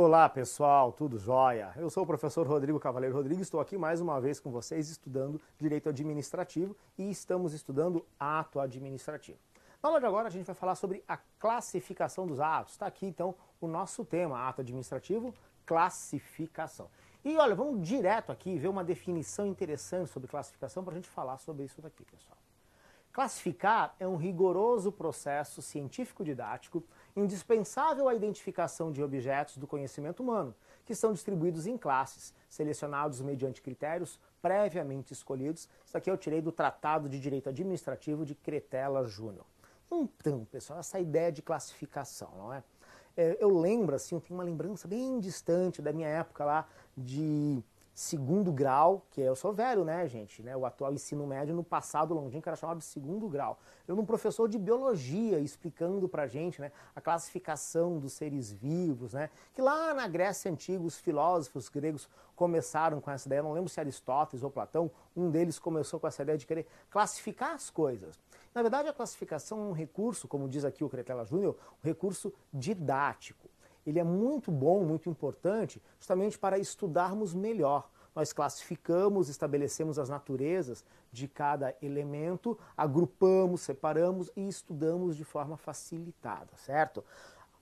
Olá pessoal, tudo jóia? Eu sou o professor Rodrigo Cavaleiro Rodrigues, estou aqui mais uma vez com vocês estudando Direito Administrativo e estamos estudando Ato Administrativo. Na aula de agora a gente vai falar sobre a classificação dos atos. Está aqui então o nosso tema, Ato Administrativo, classificação. E olha, vamos direto aqui ver uma definição interessante sobre classificação para a gente falar sobre isso daqui, pessoal. Classificar é um rigoroso processo científico-didático indispensável à identificação de objetos do conhecimento humano, que são distribuídos em classes, selecionados mediante critérios previamente escolhidos. Isso aqui eu tirei do Tratado de Direito Administrativo de Cretela Júnior. Então, pessoal, essa ideia de classificação, não é? é eu lembro, assim, eu tenho uma lembrança bem distante da minha época lá de segundo grau, que eu sou velho, né, gente? Né, o atual ensino médio no passado longínquo era chamado de segundo grau. Eu num professor de biologia explicando pra gente, né, a classificação dos seres vivos, né, que lá na Grécia antiga os filósofos gregos começaram com essa ideia, não lembro se Aristóteles ou Platão, um deles começou com essa ideia de querer classificar as coisas. Na verdade, a classificação é um recurso, como diz aqui o Cretela Júnior, um recurso didático ele é muito bom, muito importante, justamente para estudarmos melhor. Nós classificamos, estabelecemos as naturezas de cada elemento, agrupamos, separamos e estudamos de forma facilitada, certo?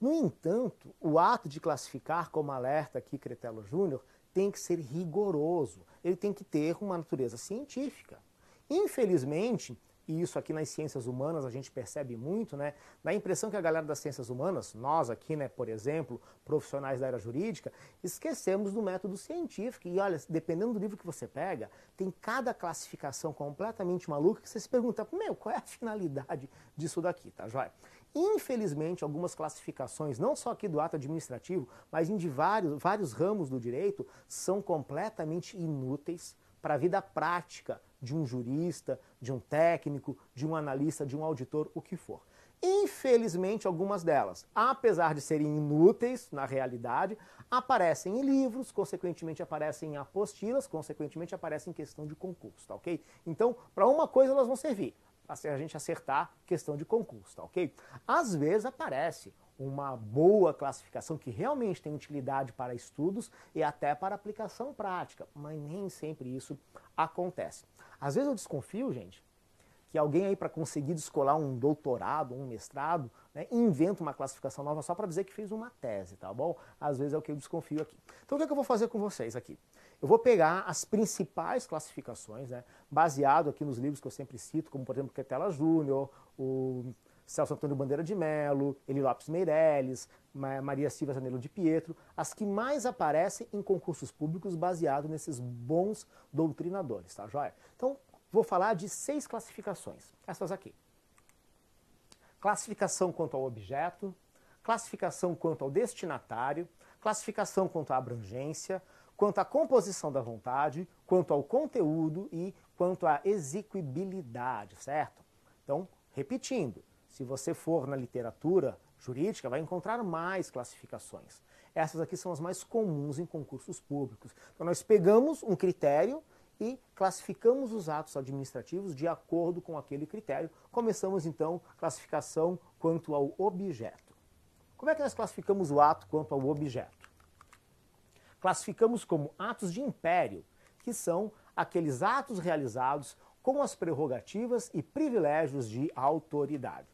No entanto, o ato de classificar, como alerta aqui Cretelo Júnior, tem que ser rigoroso, ele tem que ter uma natureza científica. Infelizmente, e isso aqui nas ciências humanas a gente percebe muito, né? Dá a impressão que a galera das ciências humanas, nós aqui, né, por exemplo, profissionais da área jurídica, esquecemos do método científico. E olha, dependendo do livro que você pega, tem cada classificação completamente maluca que você se pergunta, meu, qual é a finalidade disso daqui, tá joia? Infelizmente, algumas classificações, não só aqui do ato administrativo, mas em de vários, vários ramos do direito, são completamente inúteis para a vida prática de um jurista, de um técnico, de um analista, de um auditor, o que for. Infelizmente, algumas delas, apesar de serem inúteis na realidade, aparecem em livros, consequentemente aparecem em apostilas, consequentemente aparecem em questão de concurso, tá ok? Então, para uma coisa elas vão servir, para a gente acertar questão de concurso, tá ok? Às vezes aparece uma boa classificação que realmente tem utilidade para estudos e até para aplicação prática, mas nem sempre isso acontece. Às vezes eu desconfio, gente, que alguém aí para conseguir descolar um doutorado, um mestrado, né, inventa uma classificação nova só para dizer que fez uma tese, tá bom? Às vezes é o que eu desconfio aqui. Então o que, é que eu vou fazer com vocês aqui? Eu vou pegar as principais classificações, né, baseado aqui nos livros que eu sempre cito, como por exemplo Quetela Júnior, o Celso Antônio Bandeira de Melo, Eli Lopes Meirelles, Maria Silva Zanello de Pietro, as que mais aparecem em concursos públicos baseados nesses bons doutrinadores, tá joia? Então, vou falar de seis classificações, essas aqui. Classificação quanto ao objeto, classificação quanto ao destinatário, classificação quanto à abrangência, quanto à composição da vontade, quanto ao conteúdo e quanto à execuibilidade, certo? Então, repetindo, se você for na literatura jurídica, vai encontrar mais classificações. Essas aqui são as mais comuns em concursos públicos. Então, nós pegamos um critério e classificamos os atos administrativos de acordo com aquele critério. Começamos, então, classificação quanto ao objeto. Como é que nós classificamos o ato quanto ao objeto? Classificamos como atos de império, que são aqueles atos realizados com as prerrogativas e privilégios de autoridade.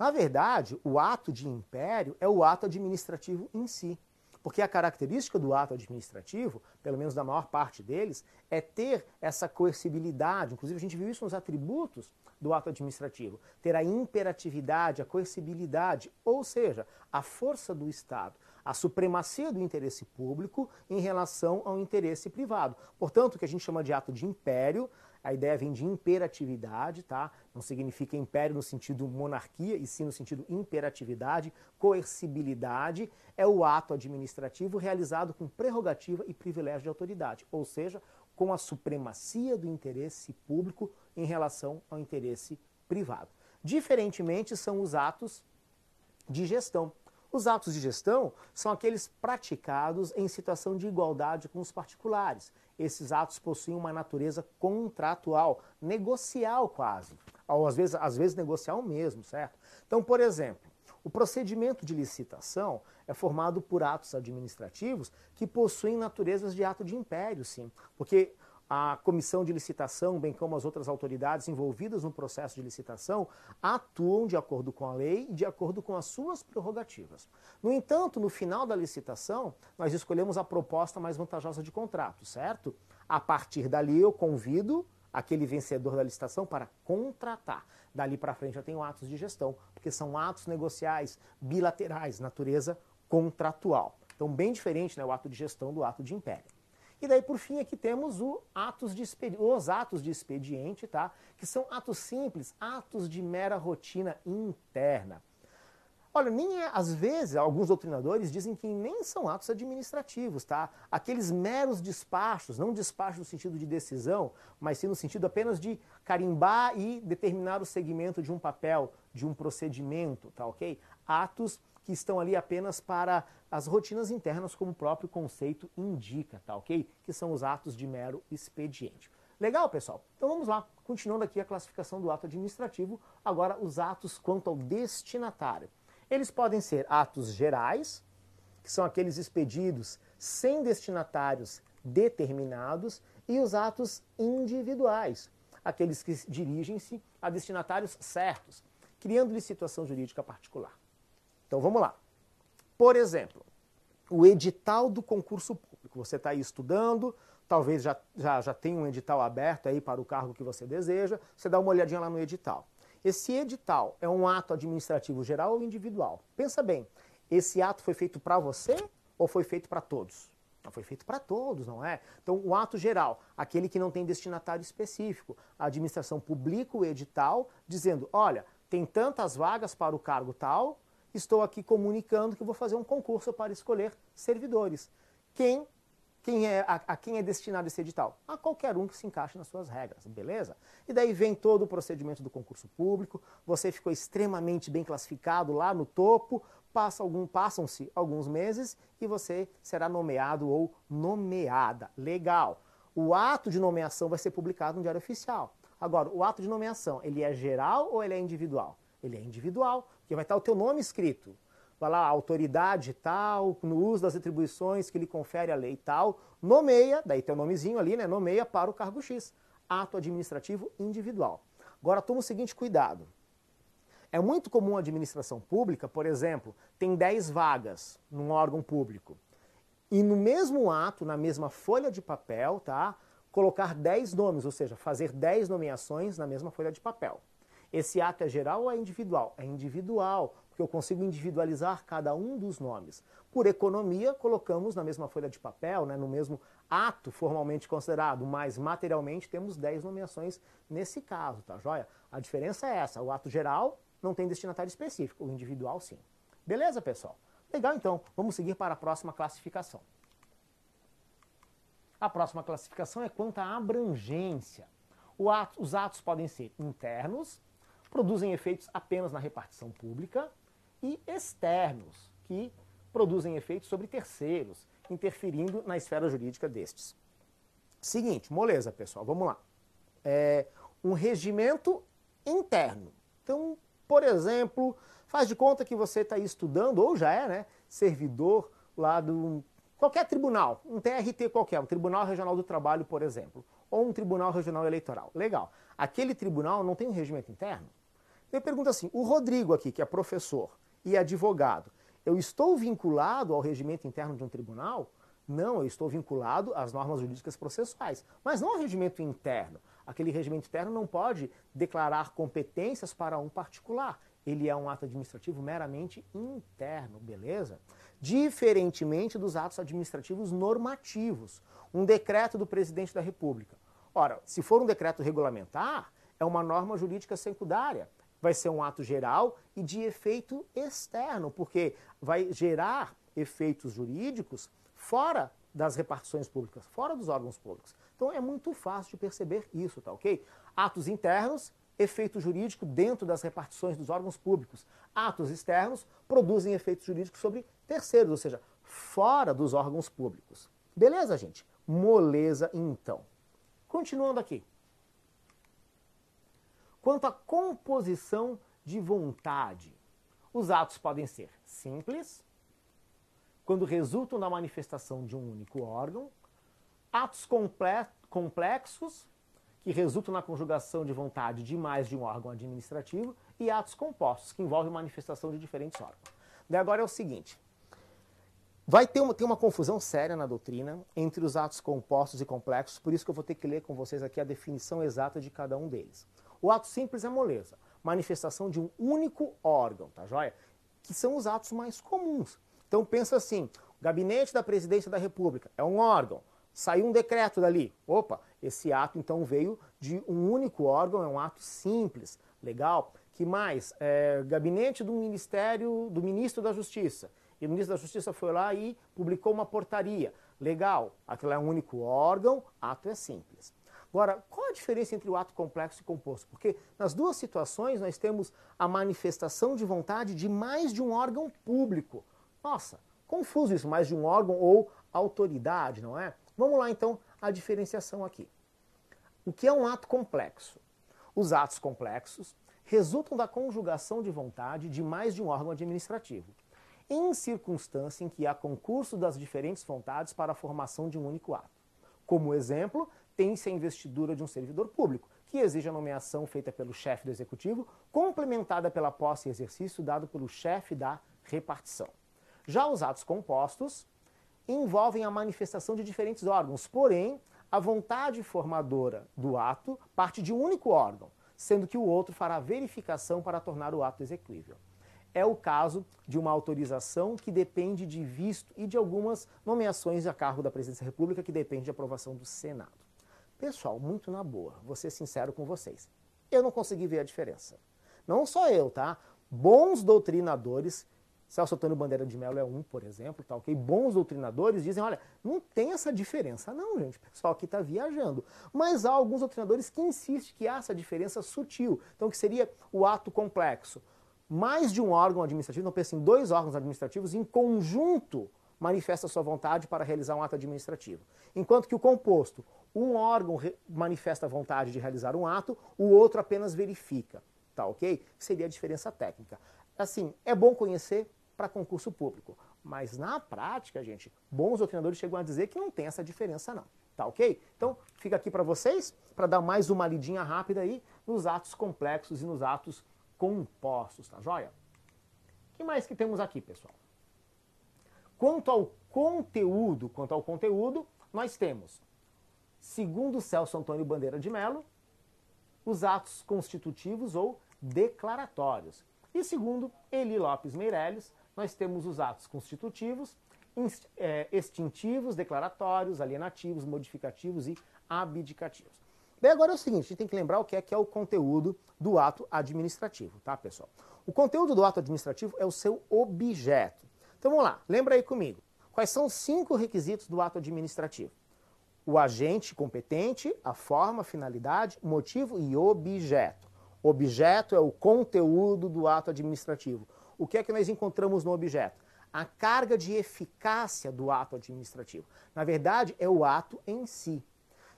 Na verdade, o ato de império é o ato administrativo em si. Porque a característica do ato administrativo, pelo menos da maior parte deles, é ter essa coercibilidade. Inclusive, a gente viu isso nos atributos do ato administrativo. Ter a imperatividade, a coercibilidade, ou seja, a força do Estado, a supremacia do interesse público em relação ao interesse privado. Portanto, o que a gente chama de ato de império a ideia vem de imperatividade, tá? Não significa império no sentido monarquia, e sim no sentido imperatividade, coercibilidade, é o ato administrativo realizado com prerrogativa e privilégio de autoridade, ou seja, com a supremacia do interesse público em relação ao interesse privado. Diferentemente são os atos de gestão. Os atos de gestão são aqueles praticados em situação de igualdade com os particulares. Esses atos possuem uma natureza contratual, negocial quase. Ou às vezes, às vezes negocial mesmo, certo? Então, por exemplo, O procedimento de licitação é formado por atos administrativos que possuem naturezas de ato de império, sim. Porque a comissão de licitação, bem como as outras autoridades envolvidas no processo de licitação, atuam de acordo com a lei e de acordo com as suas prerrogativas. No entanto, no final da licitação, nós escolhemos a proposta mais vantajosa de contrato, certo? A partir dali, eu convido aquele vencedor da licitação para contratar. Dali para frente eu tenho atos de gestão, porque são atos negociais bilaterais, natureza contratual. Então, bem diferente né, o ato de gestão do ato de império. E daí, por fim, aqui temos atos os atos de expediente, tá? que são atos simples, atos de mera rotina interna. Olha, nem é, às vezes, alguns doutrinadores dizem que nem são atos administrativos, tá? Aqueles meros despachos, não despachos no sentido de decisão, mas sim no sentido apenas de carimbar e determinar o segmento de um papel, de um procedimento, tá ok? Atos que estão ali apenas para as rotinas internas, como o próprio conceito indica, tá ok? Que são os atos de mero expediente. Legal, pessoal? Então vamos lá, continuando aqui a classificação do ato administrativo, agora os atos quanto ao destinatário. Eles podem ser atos gerais, que são aqueles expedidos sem destinatários determinados, e os atos individuais, aqueles que dirigem-se a destinatários certos, criando-lhe situação jurídica particular. Então vamos lá. Por exemplo, o edital do concurso público. Você está aí estudando, talvez já, já, já tenha um edital aberto aí para o cargo que você deseja, você dá uma olhadinha lá no edital. Esse edital é um ato administrativo geral ou individual? Pensa bem, esse ato foi feito para você ou foi feito para todos? Não foi feito para todos, não é? Então, o ato geral, aquele que não tem destinatário específico, a administração publica o edital dizendo: olha, tem tantas vagas para o cargo tal, estou aqui comunicando que vou fazer um concurso para escolher servidores. Quem quem é, a, a, quem é destinado esse edital? A qualquer um que se encaixe nas suas regras, beleza? E daí vem todo o procedimento do concurso público, você ficou extremamente bem classificado lá no topo, passa algum, passam-se alguns meses e você será nomeado ou nomeada. Legal. O ato de nomeação vai ser publicado no Diário Oficial. Agora, o ato de nomeação, ele é geral ou ele é individual? Ele é individual, porque vai estar o teu nome escrito vai lá, autoridade tal, no uso das atribuições que lhe confere a lei tal, nomeia, daí tem o nomezinho ali, né? Nomeia para o cargo X. Ato administrativo individual. Agora toma o seguinte cuidado. É muito comum a administração pública, por exemplo, tem 10 vagas num órgão público. E no mesmo ato, na mesma folha de papel, tá? Colocar 10 nomes, ou seja, fazer 10 nomeações na mesma folha de papel. Esse ato é geral ou é individual? É individual, porque eu consigo individualizar cada um dos nomes. Por economia, colocamos na mesma folha de papel, né, no mesmo ato formalmente considerado, mas materialmente temos 10 nomeações nesse caso, tá joia? A diferença é essa, o ato geral não tem destinatário específico, o individual sim. Beleza, pessoal? Legal, então, vamos seguir para a próxima classificação. A próxima classificação é quanto à abrangência. Ato, os atos podem ser internos, produzem efeitos apenas na repartição pública, e externos, que produzem efeitos sobre terceiros, interferindo na esfera jurídica destes. Seguinte, moleza, pessoal, vamos lá. É um regimento interno. Então, por exemplo, faz de conta que você está estudando, ou já é, né, servidor lá do qualquer tribunal, um TRT qualquer, um Tribunal Regional do Trabalho, por exemplo, ou um Tribunal Regional Eleitoral. Legal. Aquele tribunal não tem um regimento interno? Eu pergunto assim, o Rodrigo aqui, que é professor e advogado, eu estou vinculado ao regimento interno de um tribunal? Não, eu estou vinculado às normas jurídicas processuais, mas não ao regimento interno. Aquele regimento interno não pode declarar competências para um particular. Ele é um ato administrativo meramente interno, beleza? Diferentemente dos atos administrativos normativos. Um decreto do presidente da República. Ora, se for um decreto regulamentar, é uma norma jurídica secundária vai ser um ato geral e de efeito externo, porque vai gerar efeitos jurídicos fora das repartições públicas, fora dos órgãos públicos. Então é muito fácil de perceber isso, tá ok? Atos internos, efeito jurídico dentro das repartições dos órgãos públicos. Atos externos produzem efeitos jurídicos sobre terceiros, ou seja, fora dos órgãos públicos. Beleza, gente? Moleza, então. Continuando aqui. Quanto à composição de vontade. Os atos podem ser simples, quando resultam da manifestação de um único órgão, atos complexos, que resultam na conjugação de vontade de mais de um órgão administrativo, e atos compostos, que envolvem manifestação de diferentes órgãos. Daí agora é o seguinte, vai ter uma, ter uma confusão séria na doutrina entre os atos compostos e complexos, por isso que eu vou ter que ler com vocês aqui a definição exata de cada um deles. O ato simples é moleza, manifestação de um único órgão, tá joia? Que são os atos mais comuns. Então pensa assim, o gabinete da presidência da república é um órgão, saiu um decreto dali. Opa, esse ato então veio de um único órgão, é um ato simples, legal. Que mais? É, gabinete do Ministério, do Ministro da Justiça. E o Ministro da Justiça foi lá e publicou uma portaria. Legal, aquilo é um único órgão, ato é simples. Agora, qual a diferença entre o ato complexo e composto? Porque nas duas situações nós temos a manifestação de vontade de mais de um órgão público. Nossa, confuso isso, mais de um órgão ou autoridade, não é? Vamos lá então a diferenciação aqui. O que é um ato complexo? Os atos complexos resultam da conjugação de vontade de mais de um órgão administrativo, em circunstância em que há concurso das diferentes vontades para a formação de um único ato. Como exemplo, tem-se a investidura de um servidor público, que exige a nomeação feita pelo chefe do executivo, complementada pela posse e exercício dado pelo chefe da repartição. Já os atos compostos envolvem a manifestação de diferentes órgãos, porém, a vontade formadora do ato parte de um único órgão, sendo que o outro fará verificação para tornar o ato execuível. É o caso de uma autorização que depende de visto e de algumas nomeações a cargo da Presidência da República que depende de aprovação do Senado. Pessoal, muito na boa, vou ser sincero com vocês. Eu não consegui ver a diferença. Não só eu, tá? Bons doutrinadores Celso Antônio Bandeira de Mello é um, por exemplo, tá ok? Bons doutrinadores dizem, olha, não tem essa diferença. Não, gente, o pessoal aqui está viajando. Mas há alguns doutrinadores que insistem que há essa diferença sutil. Então, que seria o ato complexo. Mais de um órgão administrativo, não pensa em dois órgãos administrativos, em conjunto manifesta sua vontade para realizar um ato administrativo. Enquanto que o composto, um órgão manifesta a vontade de realizar um ato, o outro apenas verifica. Tá ok? Seria a diferença técnica. Assim, é bom conhecer, para concurso público. Mas na prática, gente, bons doutrinadores chegam a dizer que não tem essa diferença não. Tá ok? Então, fica aqui para vocês, para dar mais uma lidinha rápida aí nos atos complexos e nos atos compostos, tá joia? O que mais que temos aqui, pessoal? Quanto ao conteúdo, quanto ao conteúdo, nós temos, segundo Celso Antônio Bandeira de Mello, os atos constitutivos ou declaratórios. E segundo Eli Lopes Meirelles, nós temos os atos constitutivos, é, extintivos, declaratórios, alienativos, modificativos e abdicativos. Bem, agora é o seguinte, a gente tem que lembrar o que é, que é o conteúdo do ato administrativo, tá, pessoal? O conteúdo do ato administrativo é o seu objeto. Então vamos lá, lembra aí comigo. Quais são os cinco requisitos do ato administrativo? O agente competente, a forma, finalidade, motivo e objeto. Objeto é o conteúdo do ato administrativo o que é que nós encontramos no objeto? A carga de eficácia do ato administrativo. Na verdade, é o ato em si.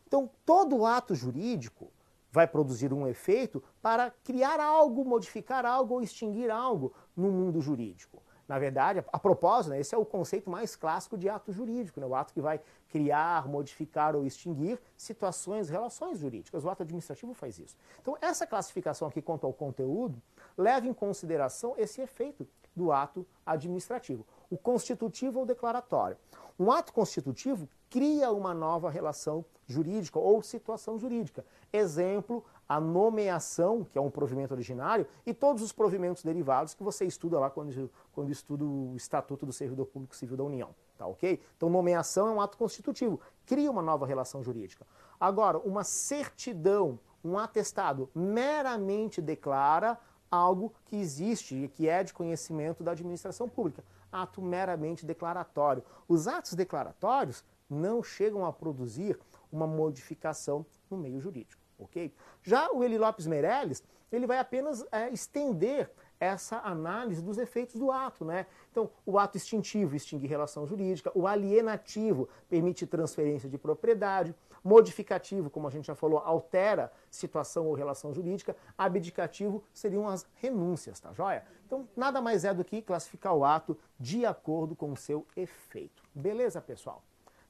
Então, todo ato jurídico vai produzir um efeito para criar algo, modificar algo ou extinguir algo no mundo jurídico. Na verdade, a propósito, né, esse é o conceito mais clássico de ato jurídico, né, o ato que vai criar, modificar ou extinguir situações, relações jurídicas. O ato administrativo faz isso. Então, essa classificação aqui quanto ao conteúdo leva em consideração esse efeito do ato administrativo, o constitutivo ou declaratório. Um ato constitutivo cria uma nova relação jurídica ou situação jurídica. Exemplo, a nomeação, que é um provimento originário, e todos os provimentos derivados que você estuda lá quando, quando estuda o Estatuto do Servidor Público Civil da União. Tá ok? Então, nomeação é um ato constitutivo, cria uma nova relação jurídica. Agora, uma certidão, um atestado, meramente declara algo que existe e que é de conhecimento da administração pública. Ato meramente declaratório. Os atos declaratórios não chegam a produzir uma modificação no meio jurídico ok? Já o Eli Lopes Meirelles, ele vai apenas é, estender essa análise dos efeitos do ato, né? Então, o ato extintivo extingue relação jurídica, o alienativo permite transferência de propriedade, modificativo, como a gente já falou, altera situação ou relação jurídica, abdicativo seriam as renúncias, tá joia? Então, nada mais é do que classificar o ato de acordo com o seu efeito. Beleza, pessoal?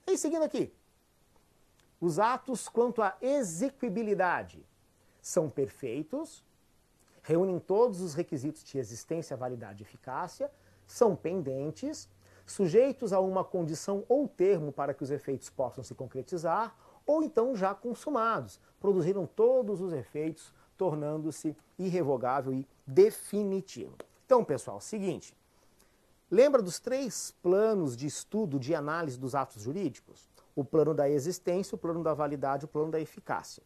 E seguindo aqui, os atos quanto à exequibilidade são perfeitos, reúnem todos os requisitos de existência, validade e eficácia, são pendentes, sujeitos a uma condição ou termo para que os efeitos possam se concretizar, ou então já consumados, produziram todos os efeitos, tornando-se irrevogável e definitivo. Então, pessoal, seguinte, lembra dos três planos de estudo de análise dos atos jurídicos? O plano da existência, o plano da validade, o plano da eficácia.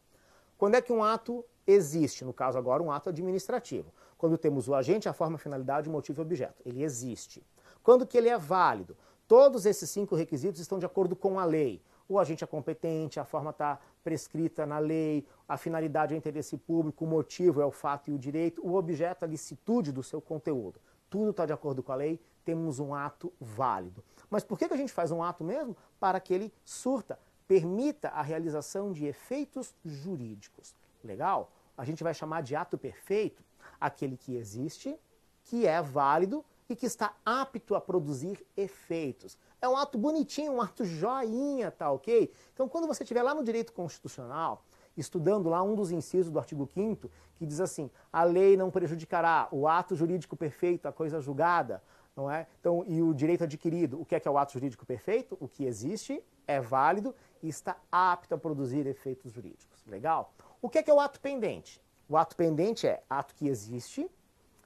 Quando é que um ato existe? No caso agora, um ato administrativo. Quando temos o agente, a forma, a finalidade, o motivo e o objeto. Ele existe. Quando que ele é válido? Todos esses cinco requisitos estão de acordo com a lei. O agente é competente, a forma está prescrita na lei, a finalidade é o interesse público, o motivo é o fato e o direito, o objeto a licitude do seu conteúdo. Tudo está de acordo com a lei, temos um ato válido. Mas por que, que a gente faz um ato mesmo? Para que ele surta, permita a realização de efeitos jurídicos. Legal? A gente vai chamar de ato perfeito aquele que existe, que é válido e que está apto a produzir efeitos. É um ato bonitinho, um ato joinha, tá ok? Então, quando você estiver lá no direito constitucional, estudando lá um dos incisos do artigo 5 que diz assim: a lei não prejudicará o ato jurídico perfeito, a coisa julgada, não é? Então, e o direito adquirido, o que é que é o ato jurídico perfeito? O que existe, é válido e está apto a produzir efeitos jurídicos. Legal? O que é que é o ato pendente? O ato pendente é ato que existe,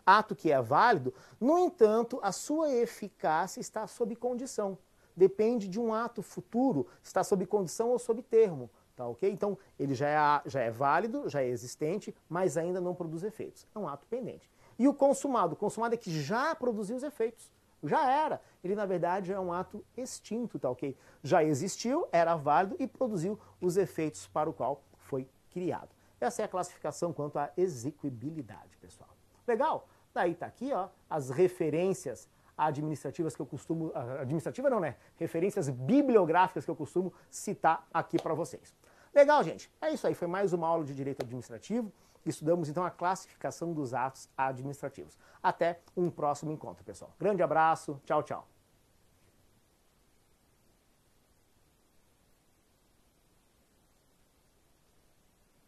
ato que é válido, no entanto, a sua eficácia está sob condição. Depende de um ato futuro, está sob condição ou sob termo. Tá ok? Então, ele já é, já é válido, já é existente, mas ainda não produz efeitos. É um ato pendente. E o consumado? O consumado é que já produziu os efeitos. Já era. Ele, na verdade, é um ato extinto, tá ok? Já existiu, era válido e produziu os efeitos para o qual foi criado. Essa é a classificação quanto à execuibilidade, pessoal. Legal? Daí está aqui ó, as referências administrativas que eu costumo. Administrativa não, né? Referências bibliográficas que eu costumo citar aqui para vocês. Legal, gente? É isso aí. Foi mais uma aula de direito administrativo. Estudamos então a classificação dos atos administrativos. Até um próximo encontro, pessoal. Grande abraço. Tchau, tchau.